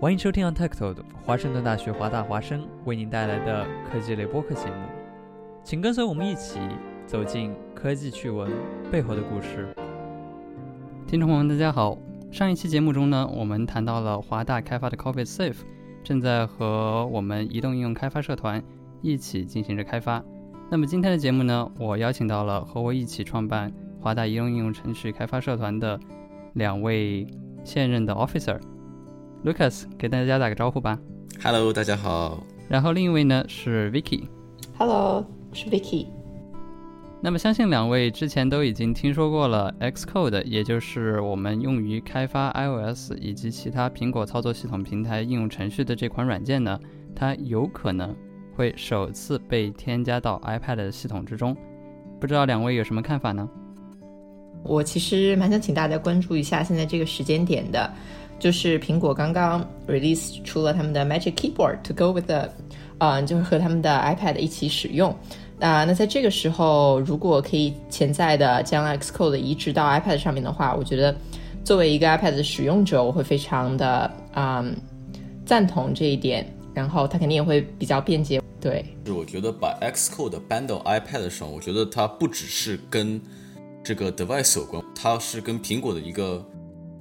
欢迎收听 Untitled 华盛顿大学华大华生为您带来的科技类播客节目，请跟随我们一起走进科技趣闻背后的故事。听众朋友们，大家好。上一期节目中呢，我们谈到了华大开发的 Coffee Safe 正在和我们移动应用开发社团一起进行着开发。那么今天的节目呢，我邀请到了和我一起创办华大移动应用程序开发社团的两位现任的 Officer。Lucas，给大家打个招呼吧。Hello，大家好。然后另一位呢是 Vicky。Hello，是 Vicky。那么相信两位之前都已经听说过了 Xcode，也就是我们用于开发 iOS 以及其他苹果操作系统平台应用程序的这款软件呢，它有可能会首次被添加到 iPad 系统之中。不知道两位有什么看法呢？我其实蛮想请大家关注一下现在这个时间点的。就是苹果刚刚 release 出了他们的 Magic Keyboard to go with the，啊，就是和他们的 iPad 一起使用。那那在这个时候，如果可以潜在的将 Xcode 移植到 iPad 上面的话，我觉得作为一个 iPad 的使用者，我会非常的啊赞同这一点。然后它肯定也会比较便捷。对，是我觉得把 Xcode 搬到 iPad 上，我觉得它不只是跟这个 device 有关，它是跟苹果的一个。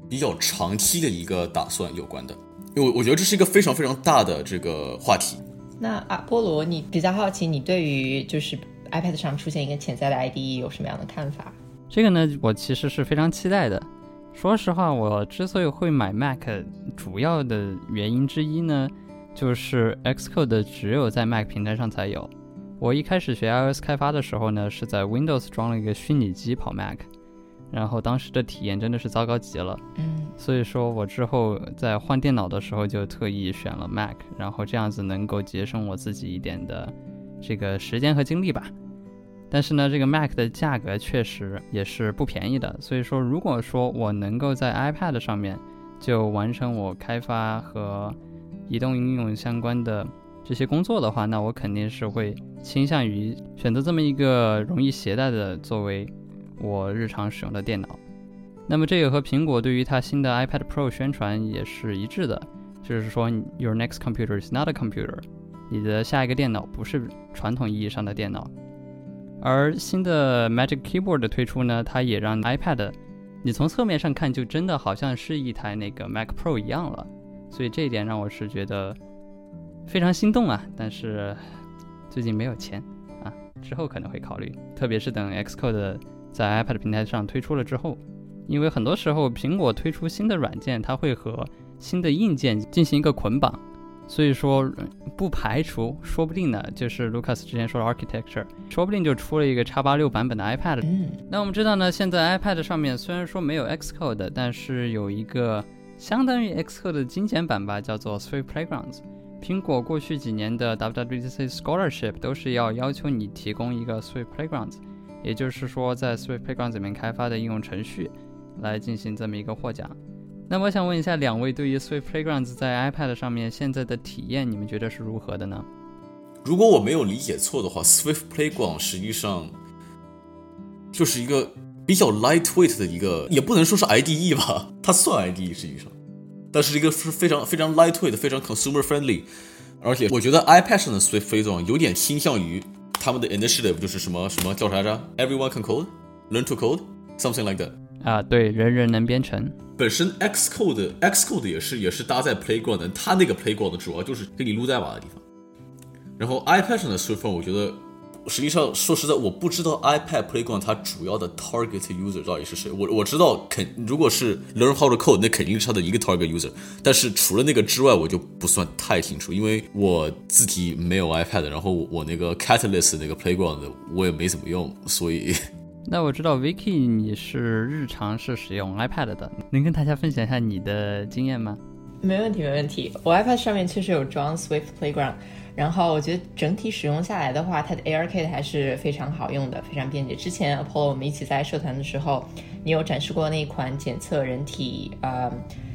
比较长期的一个打算有关的，因为我觉得这是一个非常非常大的这个话题。那阿波罗，你比较好奇，你对于就是 iPad 上出现一个潜在的 IDE 有什么样的看法？这个呢，我其实是非常期待的。说实话，我之所以会买 Mac，主要的原因之一呢，就是 Xcode 只有在 Mac 平台上才有。我一开始学 iOS 开发的时候呢，是在 Windows 装了一个虚拟机跑 Mac。然后当时的体验真的是糟糕极了，嗯，所以说我之后在换电脑的时候就特意选了 Mac，然后这样子能够节省我自己一点的这个时间和精力吧。但是呢，这个 Mac 的价格确实也是不便宜的，所以说如果说我能够在 iPad 上面就完成我开发和移动应用相关的这些工作的话，那我肯定是会倾向于选择这么一个容易携带的作为。我日常使用的电脑，那么这个和苹果对于它新的 iPad Pro 宣传也是一致的，就是说 Your next computer is not a computer，你的下一个电脑不是传统意义上的电脑。而新的 Magic Keyboard 的推出呢，它也让 iPad，你从侧面上看就真的好像是一台那个 Mac Pro 一样了，所以这一点让我是觉得非常心动啊！但是最近没有钱啊，之后可能会考虑，特别是等 Xcode。在 iPad 平台上推出了之后，因为很多时候苹果推出新的软件，它会和新的硬件进行一个捆绑，所以说不排除，说不定呢，就是 Lucas 之前说的 architecture，说不定就出了一个叉八六版本的 iPad。嗯，那我们知道呢，现在 iPad 上面虽然说没有 Xcode，但是有一个相当于 Xcode 的精简版吧，叫做 Swift Playgrounds。苹果过去几年的 WWDC Scholarship 都是要要求你提供一个 Swift Playgrounds。也就是说，在 Swift Playground 里面开发的应用程序来进行这么一个获奖。那么我想问一下两位，对于 Swift Playground 在 iPad 上面现在的体验，你们觉得是如何的呢？如果我没有理解错的话，Swift Playground 实际上就是一个比较 lightweight 的一个，也不能说是 IDE 吧，它算 IDE 实际上，但是一个是非常非常 lightweight、非常 consumer friendly，而且我觉得 iPad 上的 Swift Playground 有点倾向于。他们的 initiative 就是什么什么叫啥着？Everyone can code, learn to code, something like that。啊，对，人人能编程。本身 Xcode Xcode 也是也是搭载 Playground 的，它那个 Playground 主要就是给你撸代码的地方。然后 iPad 上的 Swift，我觉得。实际上，说实在，我不知道 iPad Playground 它主要的 target user 到底是谁。我我知道，肯如果是 learn how to code，那肯定是它的一个 target user。但是除了那个之外，我就不算太清楚，因为我自己没有 iPad，然后我那个 Catalyst 那个 Playground 我也没怎么用，所以。那我知道 Vicky 你是日常是使用 iPad 的，能跟大家分享一下你的经验吗？没问题，没问题。我 iPad 上面确实有装 Swift Playground，然后我觉得整体使用下来的话，它的 ARKit 还是非常好用的，非常便捷。之前 Apollo 我们一起在社团的时候，你有展示过那一款检测人体，呃，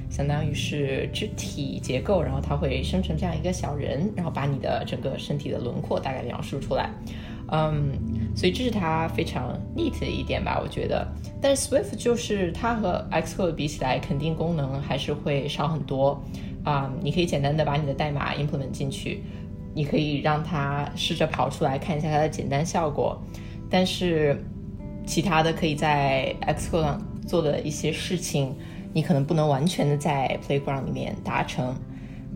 相当于是肢体结构，然后它会生成这样一个小人，然后把你的整个身体的轮廓大概描述出来。嗯，所以这是它非常 neat 的一点吧，我觉得。但是 Swift 就是它和 Xcode 比起来，肯定功能还是会少很多。啊，你可以简单的把你的代码 implement 进去，你可以让它试着跑出来看一下它的简单效果。但是其他的可以在 Xcode 上做的一些事情，你可能不能完全的在 Playground 里面达成。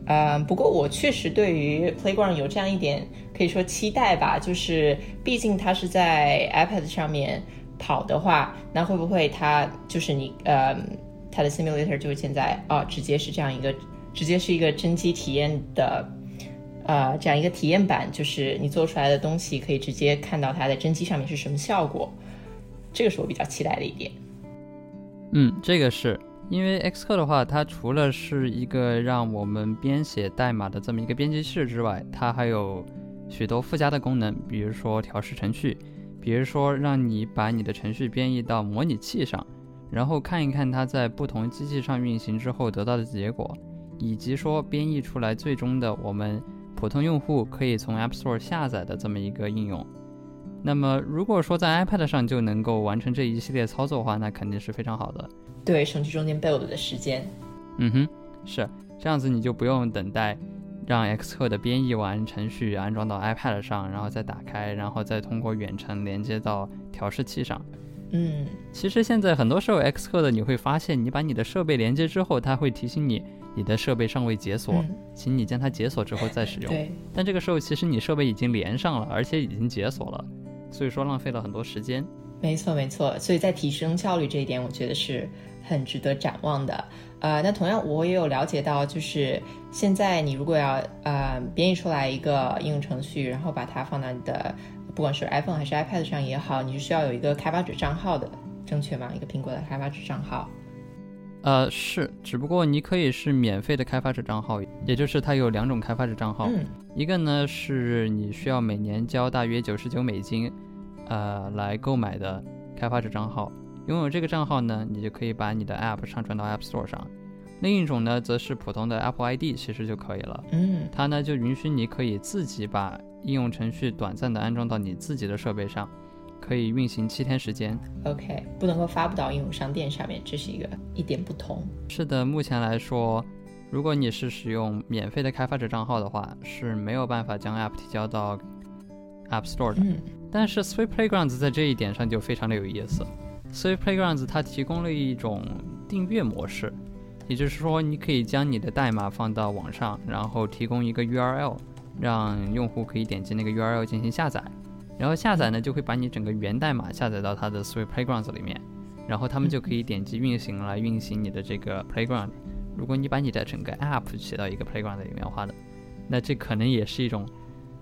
嗯，不过我确实对于 Playground 有这样一点可以说期待吧，就是毕竟它是在 iPad 上面跑的话，那会不会它就是你呃它的 simulator 就会现在啊直接是这样一个直接是一个真机体验的呃这样一个体验版，就是你做出来的东西可以直接看到它在真机上面是什么效果，这个是我比较期待的一点。嗯，这个是。因为 Xcode 的话，它除了是一个让我们编写代码的这么一个编辑器之外，它还有许多附加的功能，比如说调试程序，比如说让你把你的程序编译到模拟器上，然后看一看它在不同机器上运行之后得到的结果，以及说编译出来最终的我们普通用户可以从 App Store 下载的这么一个应用。那么如果说在 iPad 上就能够完成这一系列操作的话，那肯定是非常好的。对，省去中间 build 的时间。嗯哼，是这样子，你就不用等待让 Xcode 编译完程序安装到 iPad 上，然后再打开，然后再通过远程连接到调试器上。嗯，其实现在很多时候 Xcode 你会发现，你把你的设备连接之后，它会提醒你你的设备尚未解锁，请你将它解锁之后再使用。对。但这个时候其实你设备已经连上了，而且已经解锁了，所以说浪费了很多时间。没错，没错。所以在提升效率这一点，我觉得是。很值得展望的，呃，那同样我也有了解到，就是现在你如果要呃编译出来一个应用程序，然后把它放到你的不管是 iPhone 还是 iPad 上也好，你是需要有一个开发者账号的，正确吗？一个苹果的开发者账号？呃，是，只不过你可以是免费的开发者账号，也就是它有两种开发者账号，一个呢是你需要每年交大约九十九美金，呃，来购买的开发者账号。拥有这个账号呢，你就可以把你的 App 上传到 App Store 上。另一种呢，则是普通的 Apple ID，其实就可以了。嗯，它呢就允许你可以自己把应用程序短暂的安装到你自己的设备上，可以运行七天时间。OK，不能够发布到应用商店上面，这是一个一点不同。是的，目前来说，如果你是使用免费的开发者账号的话，是没有办法将 App 提交到 App Store 的。嗯，但是 Sweet Playgrounds 在这一点上就非常的有意思。所以 Playgrounds 它提供了一种订阅模式，也就是说，你可以将你的代码放到网上，然后提供一个 URL，让用户可以点击那个 URL 进行下载，然后下载呢就会把你整个源代码下载到它的 Sweet Playgrounds 里面，然后他们就可以点击运行来运行你的这个 Playground。如果你把你的整个 App 写到一个 Playground 里面的话的，那这可能也是一种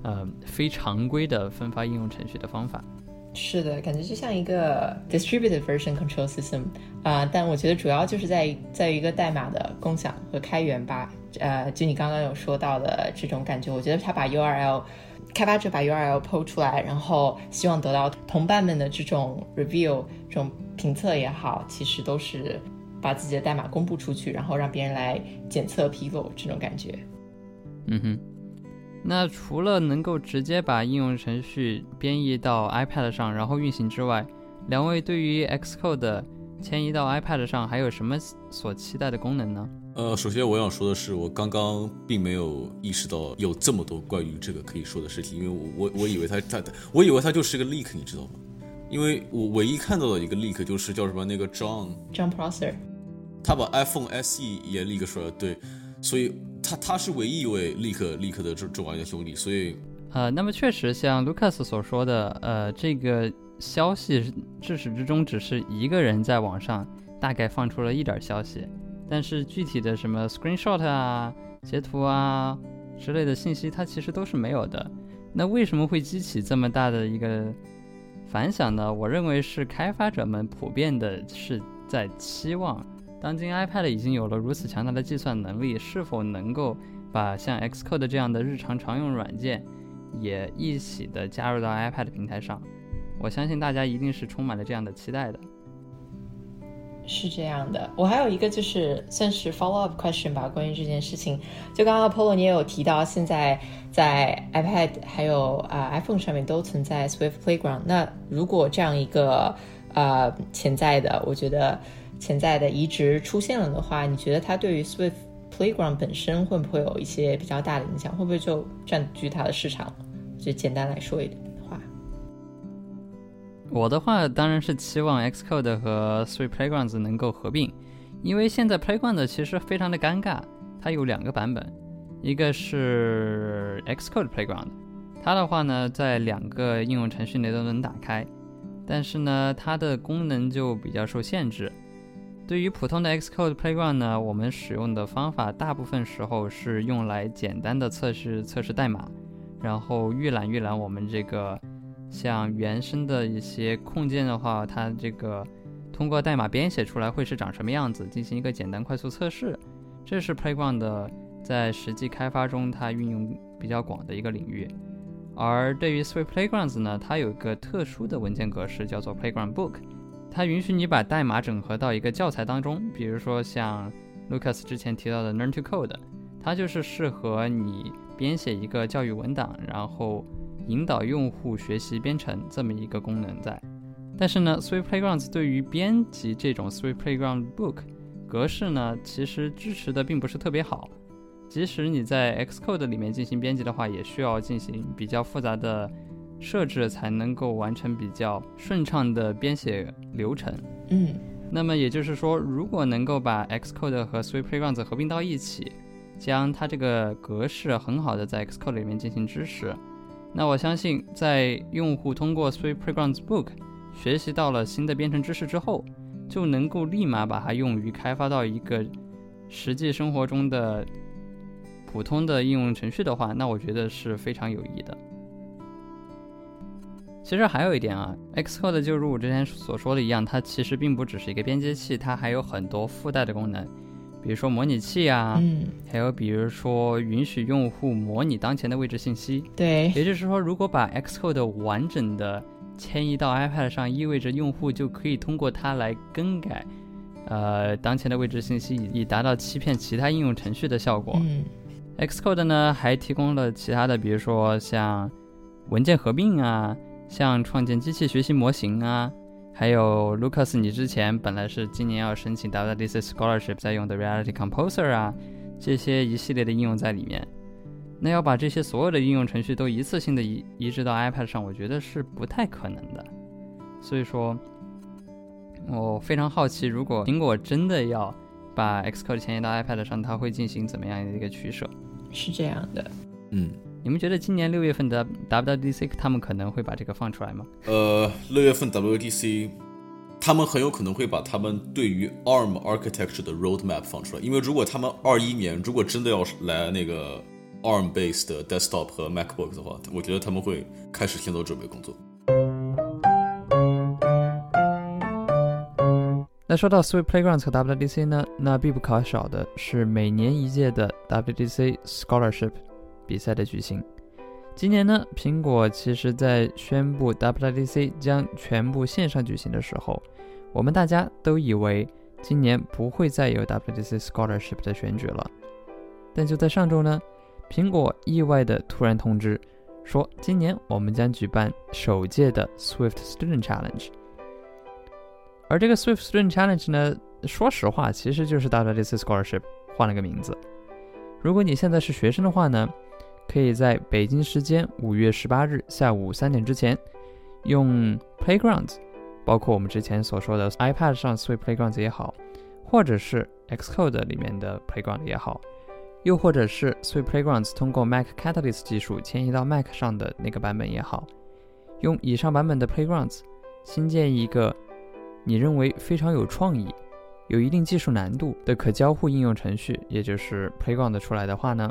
呃非常规的分发应用程序的方法。是的，感觉就像一个 distributed version control system 啊，但我觉得主要就是在在于一个代码的共享和开源吧。呃，就你刚刚有说到的这种感觉，我觉得它把 URL 开发者把 URL PO 出来，然后希望得到同伴们的这种 review 这种评测也好，其实都是把自己的代码公布出去，然后让别人来检测纰漏这种感觉。嗯哼。那除了能够直接把应用程序编译到 iPad 上，然后运行之外，两位对于 Xcode 迁移到 iPad 上还有什么所期待的功能呢？呃，首先我想说的是，我刚刚并没有意识到有这么多关于这个可以说的事情，因为我我我以为它它我以为它就是个 leak，你知道吗？因为我唯一看到的一个 leak 就是叫什么那个 John John Prosser，他把 iPhone SE 也 leak 出来，对，所以。他他是唯一一位 leak leak 的这这玩的兄弟，所以呃，那么确实像 Lucas 所说的，呃，这个消息至始至终只是一个人在网上大概放出了一点消息，但是具体的什么 screenshot 啊、截图啊之类的信息，它其实都是没有的。那为什么会激起这么大的一个反响呢？我认为是开发者们普遍的是在期望。当今 iPad 已经有了如此强大的计算能力，是否能够把像 Xcode 这样的日常常用软件也一起的加入到 iPad 平台上？我相信大家一定是充满了这样的期待的。是这样的，我还有一个就是算是 follow up question 吧，关于这件事情。就刚刚 Apollo 你也有提到，现在在 iPad 还有啊 iPhone 上面都存在 Swift Playground。那如果这样一个呃潜在的，我觉得潜在的移植出现了的话，你觉得它对于 Swift Playground 本身会不会有一些比较大的影响？会不会就占据它的市场？就简单来说一点。我的话当然是期望 Xcode 和 Swift Playgrounds 能够合并，因为现在 Playground 其实非常的尴尬，它有两个版本，一个是 Xcode Playground，它的话呢在两个应用程序内都能打开，但是呢它的功能就比较受限制。对于普通的 Xcode Playground 呢，我们使用的方法大部分时候是用来简单的测试测试代码，然后预览预览我们这个。像原生的一些控件的话，它这个通过代码编写出来会是长什么样子，进行一个简单快速测试，这是 Playground 的在实际开发中它运用比较广的一个领域。而对于 Swift Playgrounds 呢，它有一个特殊的文件格式叫做 Playground Book，它允许你把代码整合到一个教材当中，比如说像 Lucas 之前提到的 Learn to Code，它就是适合你编写一个教育文档，然后。引导用户学习编程这么一个功能在，但是呢，Swift Playgrounds 对于编辑这种 Swift Playground Book 格式呢，其实支持的并不是特别好。即使你在 Xcode 里面进行编辑的话，也需要进行比较复杂的设置，才能够完成比较顺畅的编写流程。嗯，那么也就是说，如果能够把 Xcode 和 Swift Playgrounds 合并到一起，将它这个格式很好的在 Xcode 里面进行支持。那我相信，在用户通过 Swift Playgrounds Book 学习到了新的编程知识之后，就能够立马把它用于开发到一个实际生活中的普通的应用程序的话，那我觉得是非常有益的。其实还有一点啊，Xcode 就如我之前所说的一样，它其实并不只是一个编辑器，它还有很多附带的功能。比如说模拟器啊，嗯，还有比如说允许用户模拟当前的位置信息，对，也就是说，如果把 Xcode 完整的迁移到 iPad 上，意味着用户就可以通过它来更改，呃，当前的位置信息，以达到欺骗其他应用程序的效果。嗯，Xcode 呢还提供了其他的，比如说像文件合并啊，像创建机器学习模型啊。还有 Lucas，你之前本来是今年要申请 WDC Scholarship 在用的 Reality Composer 啊，这些一系列的应用在里面。那要把这些所有的应用程序都一次性的移移植到 iPad 上，我觉得是不太可能的。所以说，我非常好奇，如果苹果真的要把 Xcode 迁移到 iPad 上，它会进行怎么样的一个取舍？是这样的，嗯。你们觉得今年六月份的 WDC 他们可能会把这个放出来吗？呃，六月份 WDC，他们很有可能会把他们对于 ARM architecture 的 roadmap 放出来，因为如果他们二一年如果真的要来那个 ARM based 的 desktop 和 MacBook 的话，我觉得他们会开始先做准备工作。那说到 Swift Playgrounds 和 WDC 呢，那必不可少的是每年一届的 WDC Scholarship。比赛的举行，今年呢，苹果其实在宣布 WDC 将全部线上举行的时候，我们大家都以为今年不会再有 WDC Scholarship 的选举了。但就在上周呢，苹果意外的突然通知说，今年我们将举办首届的 Swift Student Challenge。而这个 Swift Student Challenge 呢，说实话，其实就是 WDC Scholarship 换了个名字。如果你现在是学生的话呢？可以在北京时间五月十八日下午三点之前，用 Playground，包括我们之前所说的 iPad 上 Swift Playground 也好，或者是 Xcode 里面的 Playground 也好，又或者是 Swift Playground 通过 Mac Catalyst 技术迁移到 Mac 上的那个版本也好，用以上版本的 Playground 新建一个你认为非常有创意、有一定技术难度的可交互应用程序，也就是 Playground 出来的话呢？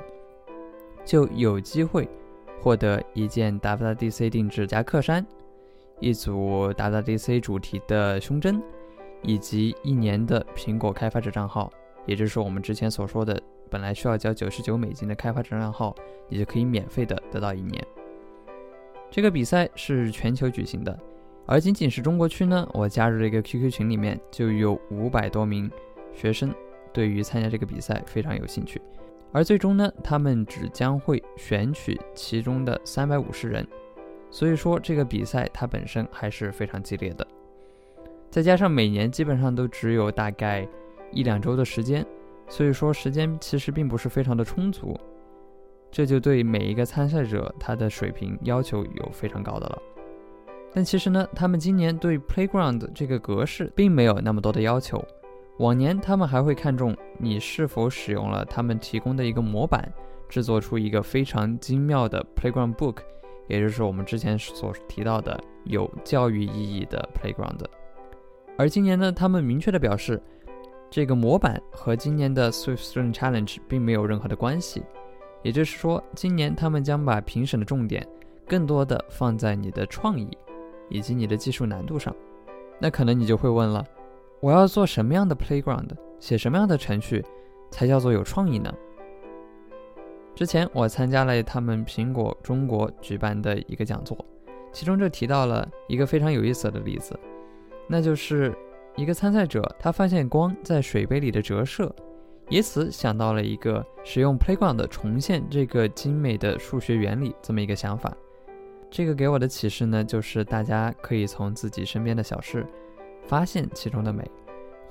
就有机会获得一件 WDC 定制夹克衫，一组 WDC 主题的胸针，以及一年的苹果开发者账号，也就是我们之前所说的，本来需要交九十九美金的开发者账号，你就可以免费的得到一年。这个比赛是全球举行的，而仅仅是中国区呢，我加入了一个 QQ 群，里面就有五百多名学生对于参加这个比赛非常有兴趣。而最终呢，他们只将会选取其中的三百五十人，所以说这个比赛它本身还是非常激烈的。再加上每年基本上都只有大概一两周的时间，所以说时间其实并不是非常的充足。这就对每一个参赛者他的水平要求有非常高的了。但其实呢，他们今年对 Playground 这个格式并没有那么多的要求。往年他们还会看重你是否使用了他们提供的一个模板，制作出一个非常精妙的 Playground Book，也就是我们之前所提到的有教育意义的 Playground。而今年呢，他们明确的表示，这个模板和今年的 Swift Student Challenge 并没有任何的关系。也就是说，今年他们将把评审的重点更多的放在你的创意以及你的技术难度上。那可能你就会问了，我要做什么样的 playground，写什么样的程序才叫做有创意呢？之前我参加了他们苹果中国举办的一个讲座，其中就提到了一个非常有意思的例子，那就是一个参赛者他发现光在水杯里的折射。以此想到了一个使用 Playground 重现这个精美的数学原理这么一个想法。这个给我的启示呢，就是大家可以从自己身边的小事发现其中的美，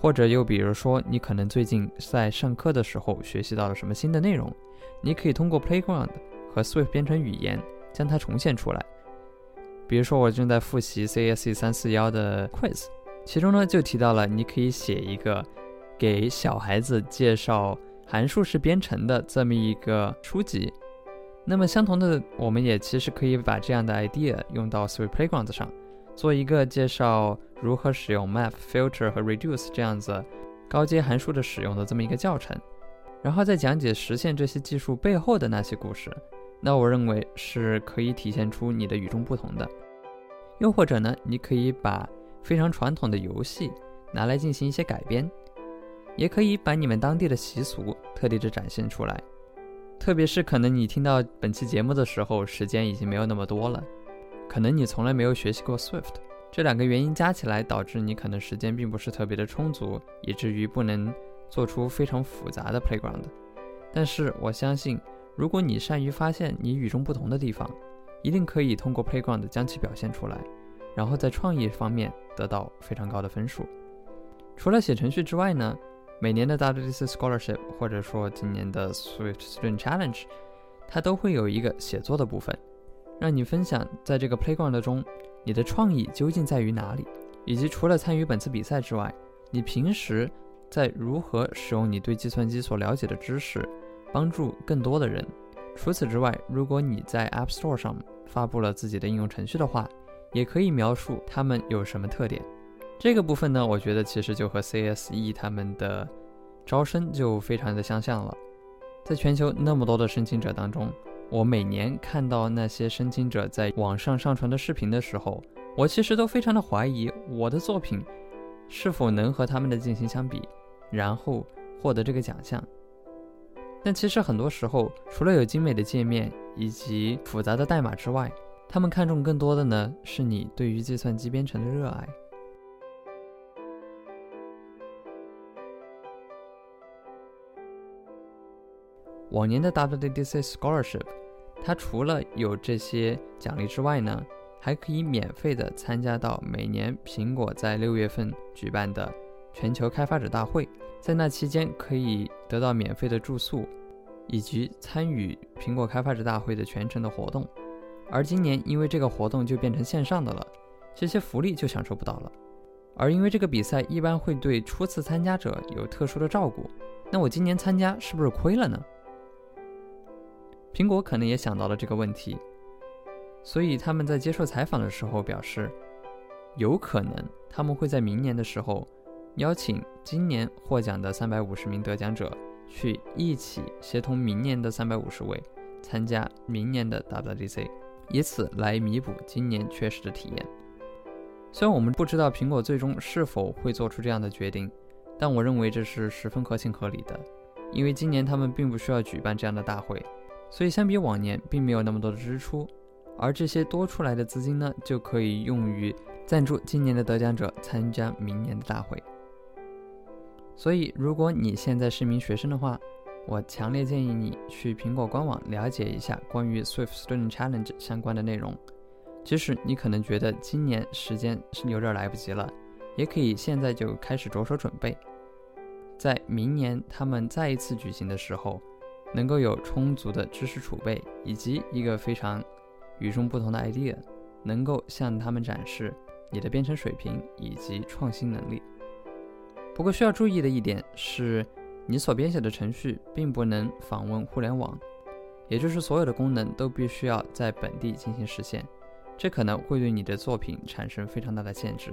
或者又比如说，你可能最近在上课的时候学习到了什么新的内容，你可以通过 Playground 和 Swift 编程语言将它重现出来。比如说，我正在复习 CSE 三四幺的 Quiz，其中呢就提到了你可以写一个。给小孩子介绍函数式编程的这么一个书籍，那么相同的，我们也其实可以把这样的 idea 用到 Swift Playground 上，做一个介绍如何使用 Map、Filter 和 Reduce 这样子高阶函数的使用的这么一个教程，然后再讲解实现这些技术背后的那些故事。那我认为是可以体现出你的与众不同的。又或者呢，你可以把非常传统的游戏拿来进行一些改编。也可以把你们当地的习俗特地的展现出来，特别是可能你听到本期节目的时候，时间已经没有那么多了，可能你从来没有学习过 Swift，这两个原因加起来导致你可能时间并不是特别的充足，以至于不能做出非常复杂的 playground。但是我相信，如果你善于发现你与众不同的地方，一定可以通过 playground 将其表现出来，然后在创意方面得到非常高的分数。除了写程序之外呢？每年的 WDC Scholarship，或者说今年的 Swift Student Challenge，它都会有一个写作的部分，让你分享在这个 Playground 中你的创意究竟在于哪里，以及除了参与本次比赛之外，你平时在如何使用你对计算机所了解的知识，帮助更多的人。除此之外，如果你在 App Store 上发布了自己的应用程序的话，也可以描述它们有什么特点。这个部分呢，我觉得其实就和 CSE 他们的招生就非常的相像了。在全球那么多的申请者当中，我每年看到那些申请者在网上上传的视频的时候，我其实都非常的怀疑我的作品是否能和他们的进行相比，然后获得这个奖项。但其实很多时候，除了有精美的界面以及复杂的代码之外，他们看重更多的呢是你对于计算机编程的热爱。往年的 WDC Scholarship，它除了有这些奖励之外呢，还可以免费的参加到每年苹果在六月份举办的全球开发者大会，在那期间可以得到免费的住宿，以及参与苹果开发者大会的全程的活动。而今年因为这个活动就变成线上的了，这些福利就享受不到了。而因为这个比赛一般会对初次参加者有特殊的照顾，那我今年参加是不是亏了呢？苹果可能也想到了这个问题，所以他们在接受采访的时候表示，有可能他们会在明年的时候邀请今年获奖的三百五十名得奖者去一起协同明年的三百五十位参加明年的 WDC，以此来弥补今年缺失的体验。虽然我们不知道苹果最终是否会做出这样的决定，但我认为这是十分合情合理的，因为今年他们并不需要举办这样的大会，所以相比往年并没有那么多的支出，而这些多出来的资金呢，就可以用于赞助今年的得奖者参加明年的大会。所以，如果你现在是一名学生的话，我强烈建议你去苹果官网了解一下关于 Swift Student Challenge 相关的内容。即使你可能觉得今年时间是有点来不及了，也可以现在就开始着手准备，在明年他们再一次举行的时候，能够有充足的知识储备以及一个非常与众不同的 idea，能够向他们展示你的编程水平以及创新能力。不过需要注意的一点是，你所编写的程序并不能访问互联网，也就是所有的功能都必须要在本地进行实现。这可能会对你的作品产生非常大的限制。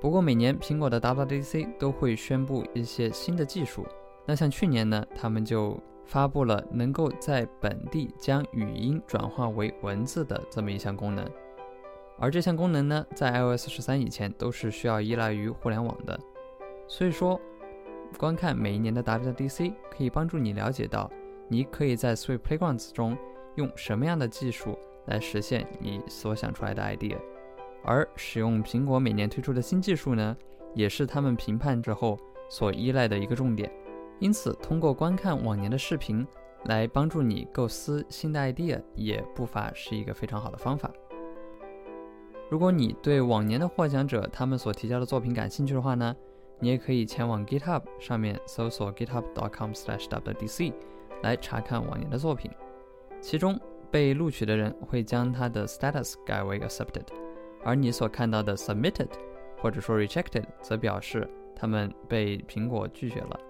不过每年苹果的 WDC 都会宣布一些新的技术。那像去年呢，他们就发布了能够在本地将语音转化为文字的这么一项功能。而这项功能呢，在 iOS 十三以前都是需要依赖于互联网的。所以说，观看每一年的 WWDC 可以帮助你了解到，你可以在 Swift Playgrounds 中用什么样的技术。来实现你所想出来的 idea，而使用苹果每年推出的新技术呢，也是他们评判之后所依赖的一个重点。因此，通过观看往年的视频来帮助你构思新的 idea，也不乏是一个非常好的方法。如果你对往年的获奖者他们所提交的作品感兴趣的话呢，你也可以前往 GitHub 上面搜索 github.com/wdc 来查看往年的作品，其中。被录取的人会将他的 status 改为 accepted，而你所看到的 submitted 或者说 rejected 则表示他们被苹果拒绝了。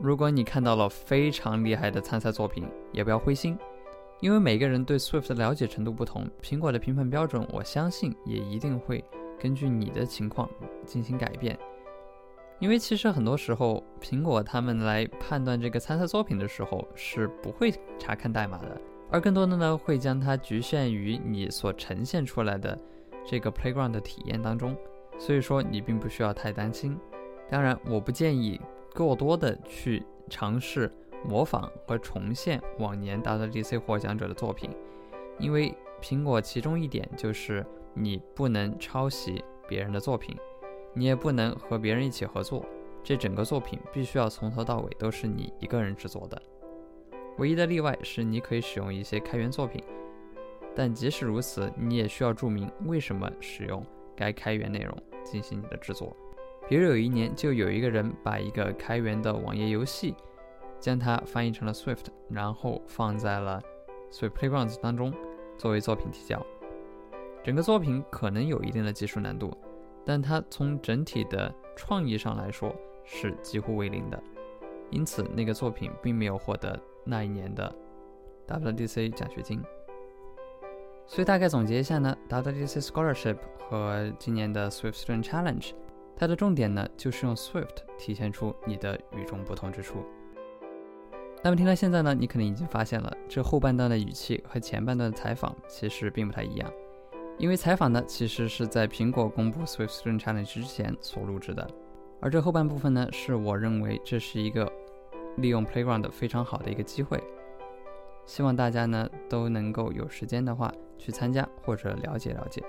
如果你看到了非常厉害的参赛作品，也不要灰心，因为每个人对 Swift 的了解程度不同，苹果的评判标准我相信也一定会根据你的情况进行改变。因为其实很多时候，苹果他们来判断这个参赛作品的时候是不会查看代码的。而更多的呢，会将它局限于你所呈现出来的这个 playground 的体验当中，所以说你并不需要太担心。当然，我不建议过多的去尝试模仿和重现往年 WDC 获奖者的作品，因为苹果其中一点就是你不能抄袭别人的作品，你也不能和别人一起合作，这整个作品必须要从头到尾都是你一个人制作的。唯一的例外是，你可以使用一些开源作品，但即使如此，你也需要注明为什么使用该开源内容进行你的制作。比如有一年，就有一个人把一个开源的网页游戏，将它翻译成了 Swift，然后放在了 Swift Playgrounds 当中作为作品提交。整个作品可能有一定的技术难度，但它从整体的创意上来说是几乎为零的，因此那个作品并没有获得。那一年的 WDC 奖学金，所以大概总结一下呢，WDC Scholarship 和今年的 Swift Student Challenge，它的重点呢就是用 Swift 体现出你的与众不同之处。那么听到现在呢，你可能已经发现了，这后半段的语气和前半段的采访其实并不太一样，因为采访呢其实是在苹果公布 Swift Student Challenge 之前所录制的，而这后半部分呢，是我认为这是一个。利用 Playground 非常好的一个机会，希望大家呢都能够有时间的话去参加或者了解了解。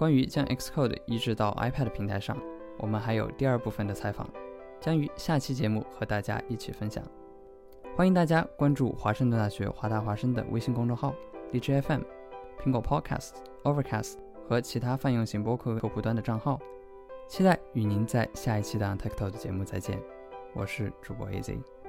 关于将 Xcode 移植到 iPad 平台上，我们还有第二部分的采访，将于下期节目和大家一起分享。欢迎大家关注华盛顿大学华大华生的微信公众号、DJ FM、苹果 Podcast、Overcast。和其他泛用型播客客户端的账号，期待与您在下一期的 Tech Talk 节目再见。我是主播 AZ。